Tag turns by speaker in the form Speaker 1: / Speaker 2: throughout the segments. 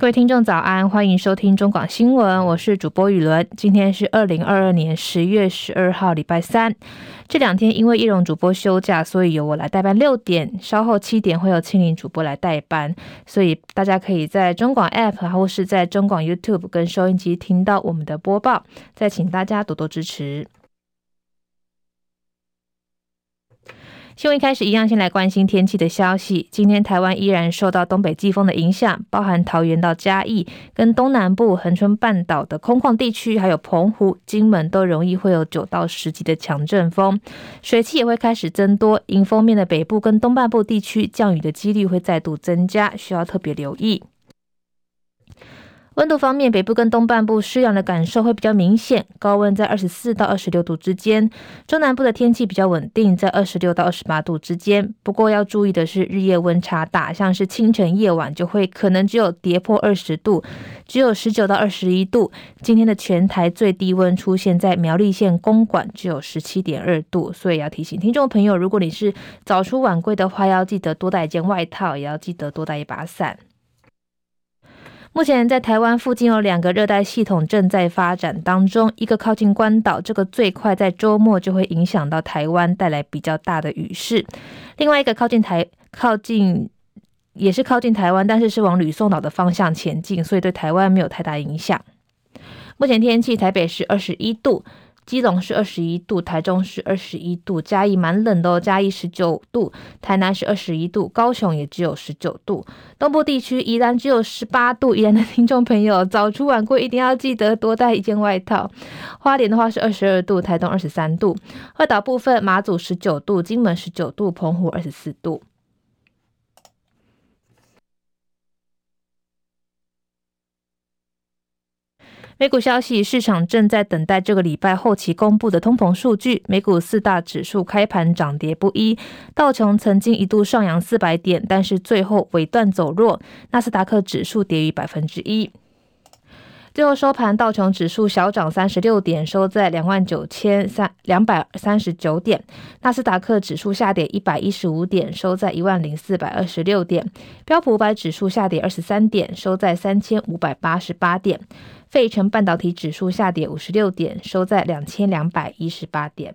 Speaker 1: 各位听众早安，欢迎收听中广新闻，我是主播雨伦。今天是二零二二年十月十二号，礼拜三。这两天因为易容主播休假，所以由我来代班六点，稍后七点会有庆林主播来代班，所以大家可以在中广 App 或是在中广 YouTube 跟收音机听到我们的播报，再请大家多多支持。新闻一开始一样，先来关心天气的消息。今天台湾依然受到东北季风的影响，包含桃园到嘉义跟东南部恒春半岛的空旷地区，还有澎湖、金门都容易会有九到十级的强阵风，水汽也会开始增多。迎风面的北部跟东半部地区降雨的几率会再度增加，需要特别留意。温度方面，北部跟东半部湿凉的感受会比较明显，高温在二十四到二十六度之间。中南部的天气比较稳定，在二十六到二十八度之间。不过要注意的是，日夜温差大，像是清晨夜晚就会可能只有跌破二十度，只有十九到二十一度。今天的全台最低温出现在苗栗县公馆，只有十七点二度。所以要提醒听众朋友，如果你是早出晚归的话，要记得多带一件外套，也要记得多带一把伞。目前在台湾附近有两个热带系统正在发展当中，一个靠近关岛，这个最快在周末就会影响到台湾，带来比较大的雨势；另外一个靠近台，靠近也是靠近台湾，但是是往吕宋岛的方向前进，所以对台湾没有太大影响。目前天气，台北是二十一度。基隆是二十一度，台中是二十一度，嘉义蛮冷的哦，嘉义十九度，台南是二十一度，高雄也只有十九度，东部地区宜兰只有十八度。宜兰的听众朋友，早出晚归一定要记得多带一件外套。花莲的话是二十二度，台东二十三度，外岛部分马祖十九度，金门十九度，澎湖二十四度。美股消息，市场正在等待这个礼拜后期公布的通膨数据。美股四大指数开盘涨跌不一，道琼曾经一度上扬四百点，但是最后尾段走弱。纳斯达克指数跌逾百分之一。最后收盘，道琼指数小涨三十六点，收在两万九千三两百三十九点；纳斯达克指数下跌一百一十五点，收在一万零四百二十六点；标普五百指数下跌二十三点，收在三千五百八十八点；费城半导体指数下跌五十六点，收在两千两百一十八点。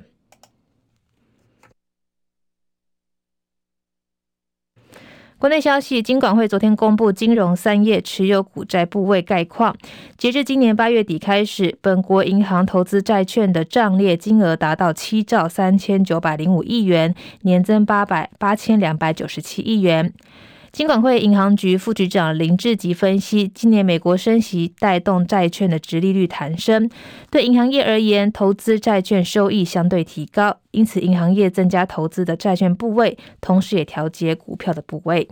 Speaker 1: 国内消息，金管会昨天公布金融三业持有股债部位概况。截至今年八月底开始，本国银行投资债券的账列金额达到七兆三千九百零五亿元，年增八百八千两百九十七亿元。金管会银行局副局长林志吉分析，今年美国升息带动债券的殖利率弹升，对银行业而言，投资债券收益相对提高，因此银行业增加投资的债券部位，同时也调节股票的部位。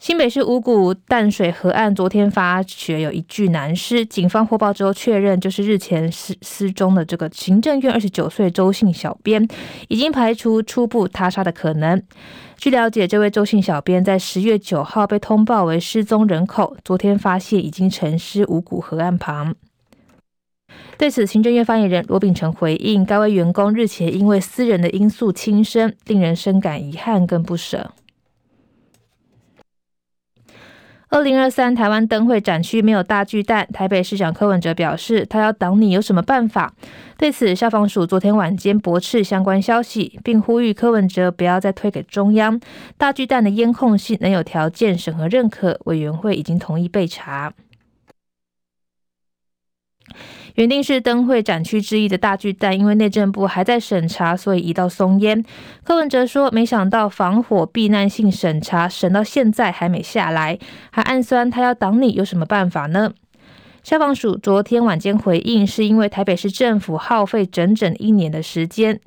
Speaker 1: 新北市五股淡水河岸昨天发觉有一具男尸，警方获报之后确认，就是日前失失踪的这个行政院二十九岁周姓小编，已经排除初步他杀的可能。据了解，这位周姓小编在十月九号被通报为失踪人口，昨天发现已经沉尸五股河岸旁。对此，行政院发言人罗秉成回应，该位员工日前因为私人的因素轻生，令人深感遗憾跟不舍。二零二三台湾灯会展区没有大巨蛋，台北市长柯文哲表示，他要挡你有什么办法？对此，消防署昨天晚间驳斥相关消息，并呼吁柯文哲不要再推给中央。大巨蛋的烟控性能有条件审核认可，委员会已经同意备查。原定是灯会展区之一的大巨蛋，因为内政部还在审查，所以移到松烟。柯文哲说：“没想到防火避难性审查审到现在还没下来，还暗算他要挡你，有什么办法呢？”消防署昨天晚间回应，是因为台北市政府耗费整整一年的时间，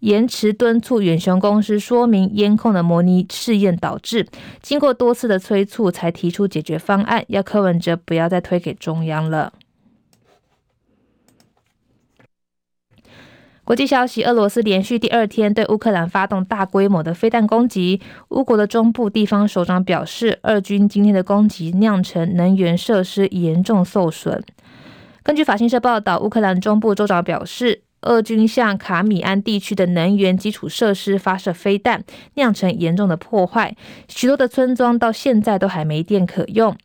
Speaker 1: 延迟敦促远雄公司说明烟控的模拟试验导致，经过多次的催促，才提出解决方案，要柯文哲不要再推给中央了。国际消息：俄罗斯连续第二天对乌克兰发动大规模的飞弹攻击。乌国的中部地方首长表示，俄军今天的攻击酿成能源设施严重受损。根据法新社报道，乌克兰中部州长表示，俄军向卡米安地区的能源基础设施发射飞弹，酿成严重的破坏，许多的村庄到现在都还没电可用。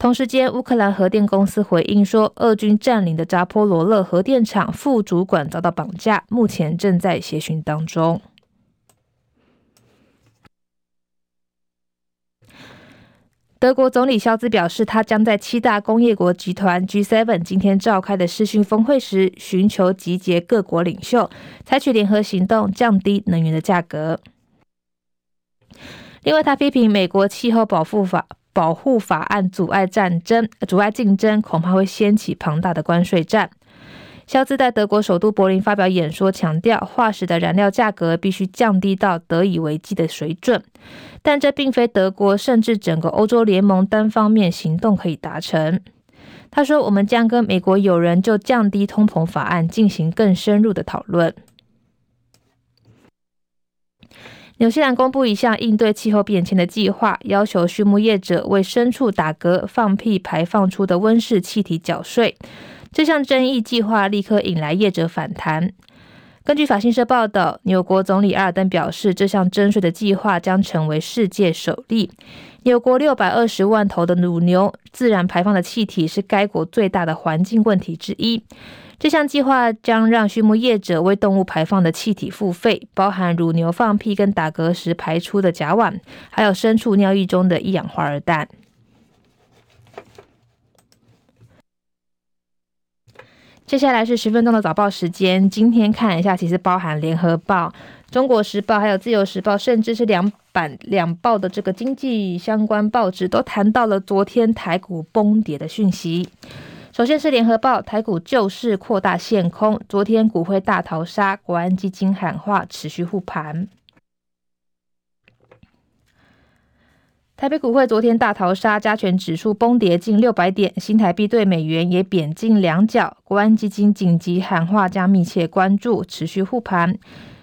Speaker 1: 同时间，乌克兰核电公司回应说，俄军占领的扎波罗勒核电厂副主管遭到绑架，目前正在协寻当中。德国总理肖兹表示，他将在七大工业国集团 G7 今天召开的视讯峰会时，寻求集结各国领袖，采取联合行动，降低能源的价格。另外，他批评美国气候保护法保护法案阻碍战争，阻碍竞争，恐怕会掀起庞大的关税战。肖兹在德国首都柏林发表演说，强调化石的燃料价格必须降低到得以为继的水准，但这并非德国甚至整个欧洲联盟单方面行动可以达成。他说：“我们将跟美国友人就降低通膨法案进行更深入的讨论。”纽西兰公布一项应对气候变迁的计划，要求畜牧业者为牲畜打嗝、放屁排放出的温室气体缴税。这项争议计划立刻引来业者反弹。根据法新社报道，纽国总理阿尔登表示，这项征税的计划将成为世界首例。纽国六百二十万头的乳牛自然排放的气体是该国最大的环境问题之一。这项计划将让畜牧业者为动物排放的气体付费，包含乳牛放屁跟打嗝时排出的甲烷，还有牲畜尿液中的一氧化二氮。接下来是十分钟的早报时间。今天看一下，其实包含《联合报》、《中国时报》、还有《自由时报》，甚至是两版两报的这个经济相关报纸，都谈到了昨天台股崩跌的讯息。首先是《联合报》，台股救市扩大陷空，昨天股汇大逃杀，国安基金喊话持续护盘。台北股汇昨天大逃杀，加权指数崩跌近六百点，新台币兑美元也贬近两角。国安基金紧急喊话，将密切关注，持续护盘。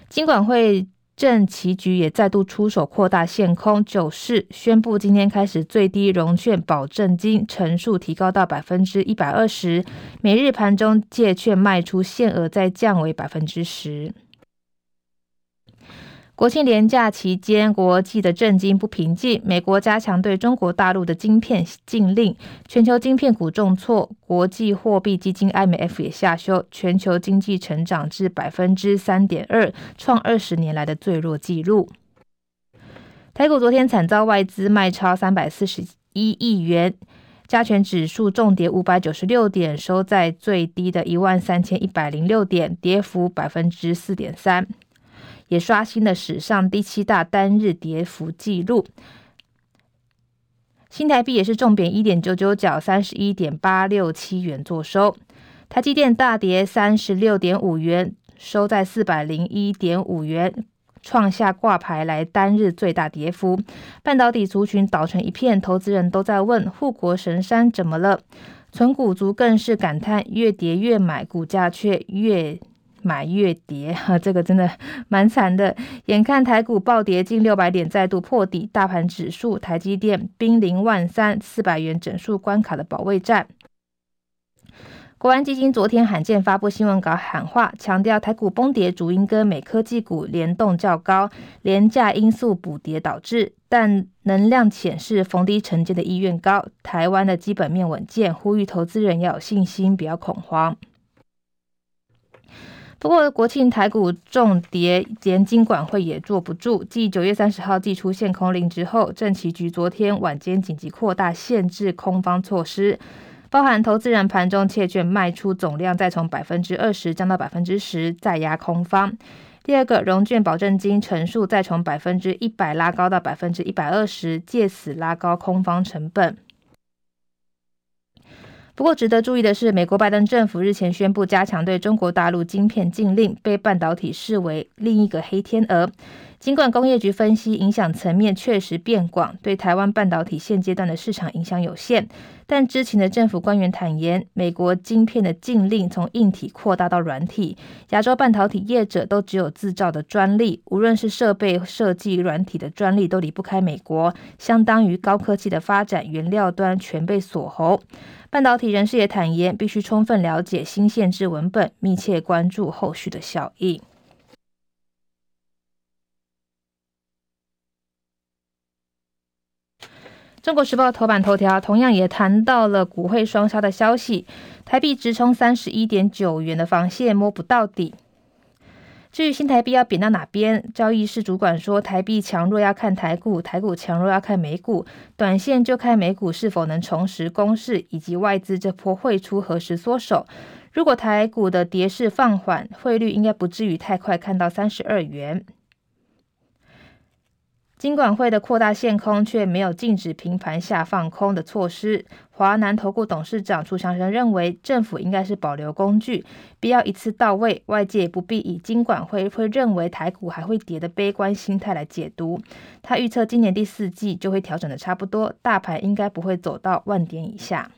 Speaker 1: 金管会正期局也再度出手扩大限空九市，宣布今天开始最低融券保证金成数提高到百分之一百二十，每日盘中借券卖出限额再降为百分之十。国庆连假期间，国际的政经不平静。美国加强对中国大陆的晶片禁令，全球晶片股重挫。国际货币基金 IMF 也下修全球经济成长至百分之三点二，创二十年来的最弱纪录。台股昨天惨遭外资卖超三百四十一亿元，加权指数重跌五百九十六点，收在最低的一万三千一百零六点，跌幅百分之四点三。也刷新了史上第七大单日跌幅纪录，新台币也是重贬一点九九角，三十一点八六七元作收。台积电大跌三十六点五元，收在四百零一点五元，创下挂牌来单日最大跌幅。半导体族群倒成一片，投资人都在问护国神山怎么了？存股族更是感叹越跌越买，股价却越。买越跌，哈，这个真的蛮惨的。眼看台股暴跌近六百点，再度破底，大盘指数台积电濒临万三四百元整数关卡的保卫战。国安基金昨天罕见发布新闻稿喊话，强调台股崩跌主因跟美科技股联动较高，廉价因素补跌导致，但能量浅是逢低承接的意愿高。台湾的基本面稳健，呼吁投资人要有信心，不要恐慌。不过，国庆台股重跌，连金管会也坐不住。继九月三十号祭出限空令之后，证期局昨天晚间紧急扩大限制空方措施，包含投资人盘中借券卖出总量再从百分之二十降到百分之十，再压空方。第二个，融券保证金成数再从百分之一百拉高到百分之一百二十，借此拉高空方成本。不过，值得注意的是，美国拜登政府日前宣布加强对中国大陆晶片禁令，被半导体视为另一个黑天鹅。尽管工业局分析影响层面确实变广，对台湾半导体现阶段的市场影响有限，但知情的政府官员坦言，美国晶片的禁令从硬体扩大到软体，亚洲半导体业者都只有制造的专利，无论是设备设计、软体的专利都离不开美国，相当于高科技的发展原料端全被锁喉。半导体人士也坦言，必须充分了解新限制文本，密切关注后续的效应。中国时报头版头条同样也谈到了股汇双杀的消息，台币直冲三十一点九元的防线摸不到底。至于新台币要贬到哪边，交易室主管说，台币强弱要看台股，台股强弱要看美股，短线就看美股是否能重拾攻势，以及外资这波汇出何时缩手。如果台股的跌势放缓，汇率应该不至于太快看到三十二元。金管会的扩大限空，却没有禁止平盘下放空的措施。华南投顾董事长楚祥生认为，政府应该是保留工具，必要一次到位。外界不必以金管会会认为台股还会跌的悲观心态来解读。他预测今年第四季就会调整的差不多，大盘应该不会走到万点以下。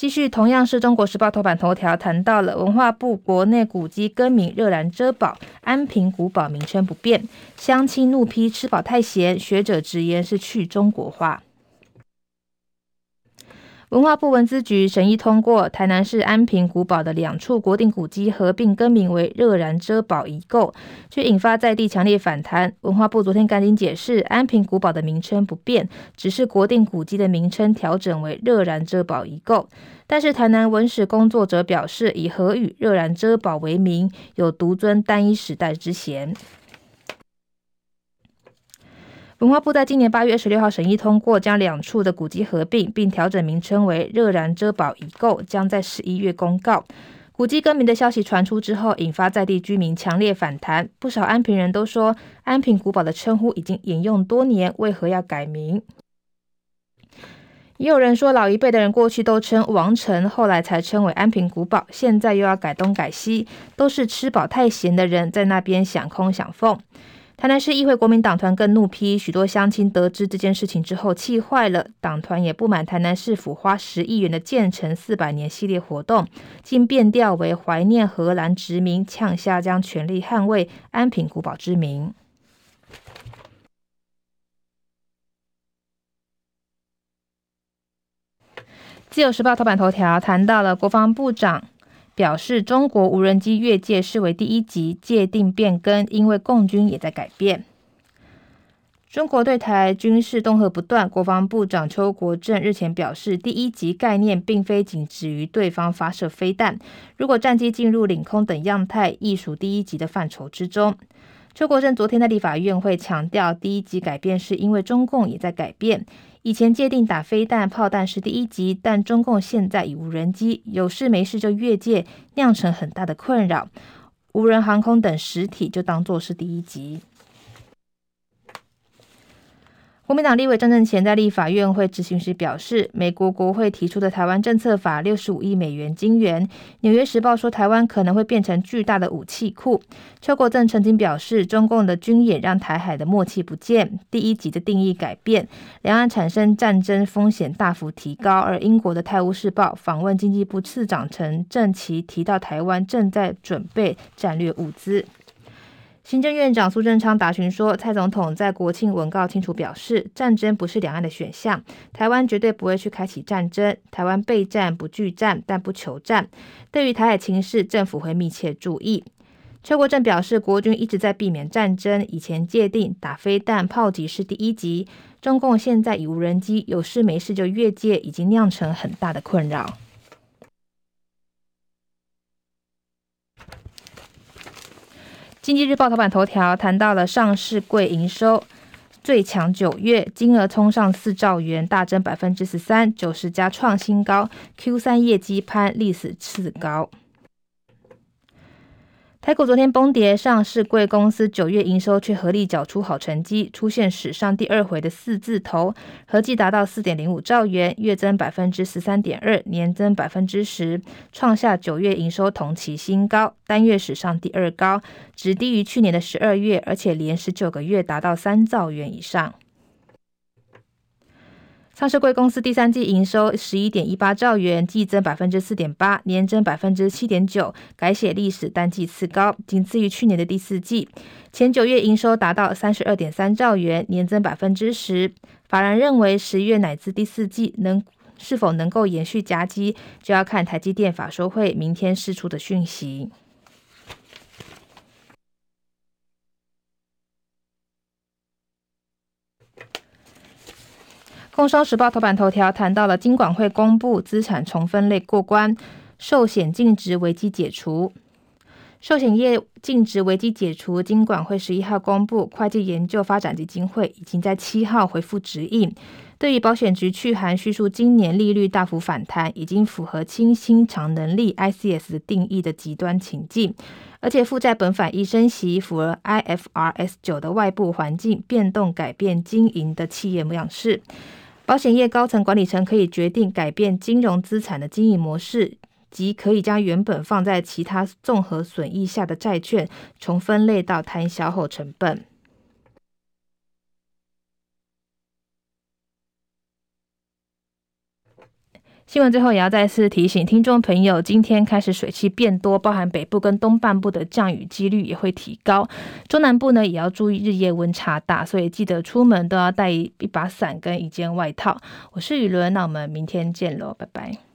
Speaker 1: 继续，同样是中国时报头版头条谈到了文化部国内古迹更名，热兰遮宝，安平古堡名称不变。乡亲怒批吃饱太闲，学者直言是去中国化。文化部文资局审议通过台南市安平古堡的两处国定古迹合并更名为热燃遮保遗构，却引发在地强烈反弹。文化部昨天赶紧解释，安平古堡的名称不变，只是国定古迹的名称调整为热燃遮保遗构。但是台南文史工作者表示，以何以热燃遮保为名，有独尊单一时代之嫌。文化部在今年八月二十六号审议通过，将两处的古迹合并，并调整名称为“热燃遮保遗构”，将在十一月公告。古迹更名的消息传出之后，引发在地居民强烈反弹。不少安平人都说，安平古堡的称呼已经沿用多年，为何要改名？也有人说，老一辈的人过去都称王城，后来才称为安平古堡，现在又要改东改西，都是吃饱太闲的人在那边想空想凤。台南市议会国民党团更怒批，许多乡亲得知这件事情之后气坏了。党团也不满台南市府花十亿元的建成四百年系列活动，竟变调为怀念荷兰殖民，呛下将全力捍卫安平古堡之名。自由时报头版头条谈到了国防部长。表示，中国无人机越界视为第一级界定变更，因为共军也在改变。中国对台军事恫吓不断，国防部长邱国正日前表示，第一级概念并非仅止于对方发射飞弹，如果战机进入领空等样态，亦属第一级的范畴之中。邱国正昨天在立法院会强调，第一级改变是因为中共也在改变。以前界定打飞弹、炮弹是第一级，但中共现在以无人机有事没事就越界，酿成很大的困扰。无人航空等实体就当做是第一级。国民党立委张正前在立法院会执行时表示，美国国会提出的台湾政策法六十五亿美元金援，纽约时报说台湾可能会变成巨大的武器库。邱国正曾经表示，中共的军演让台海的默契不见，第一级的定义改变，两岸产生战争风险大幅提高。而英国的泰晤士报访问经济部次长陈正奇提到，台湾正在准备战略物资。行政院长苏贞昌答询说，蔡总统在国庆文告清楚表示，战争不是两岸的选项，台湾绝对不会去开启战争，台湾备战不惧战，但不求战。对于台海情势，政府会密切注意。邱国正表示，国军一直在避免战争，以前界定打飞弹、炮击是第一级，中共现在以无人机有事没事就越界，已经酿成很大的困扰。经济日报头版头条谈到了上市柜营收最强九月，金额冲上四兆元，大增百分之十三，九十家创新高，Q 三业绩攀历史次高。台股昨天崩跌，上市柜公司九月营收却合力缴出好成绩，出现史上第二回的四字头，合计达到四点零五兆元，月增百分之十三点二，年增百分之十，创下九月营收同期新高，单月史上第二高，只低于去年的十二月，而且连十九个月达到三兆元以上。上市柜公司第三季营收十一点一八兆元，季增百分之四点八，年增百分之七点九，改写历史单季次高，仅次于去年的第四季。前九月营收达到三十二点三兆元，年增百分之十。法人认为十月乃至第四季能是否能够延续夹击，就要看台积电法说会明天释出的讯息。工商时报头版头条谈到了金管会公布资产重分类过关，寿险净值危机解除。寿险业净值危机解除，金管会十一号公布，会计研究发展基金会已经在七号回复指引。对于保险局去函叙述，今年利率大幅反弹，已经符合清新偿能力 ICS 的定义的极端情境，而且负债本反一升息，符合 IFRS 九的外部环境变动改变经营的企业模样式。保险业高层管理层可以决定改变金融资产的经营模式，即可以将原本放在其他综合损益下的债券从分类到摊销后成本。新闻最后也要再次提醒听众朋友，今天开始水汽变多，包含北部跟东半部的降雨几率也会提高。中南部呢也要注意日夜温差大，所以记得出门都要带一把伞跟一件外套。我是雨伦，那我们明天见喽，拜拜。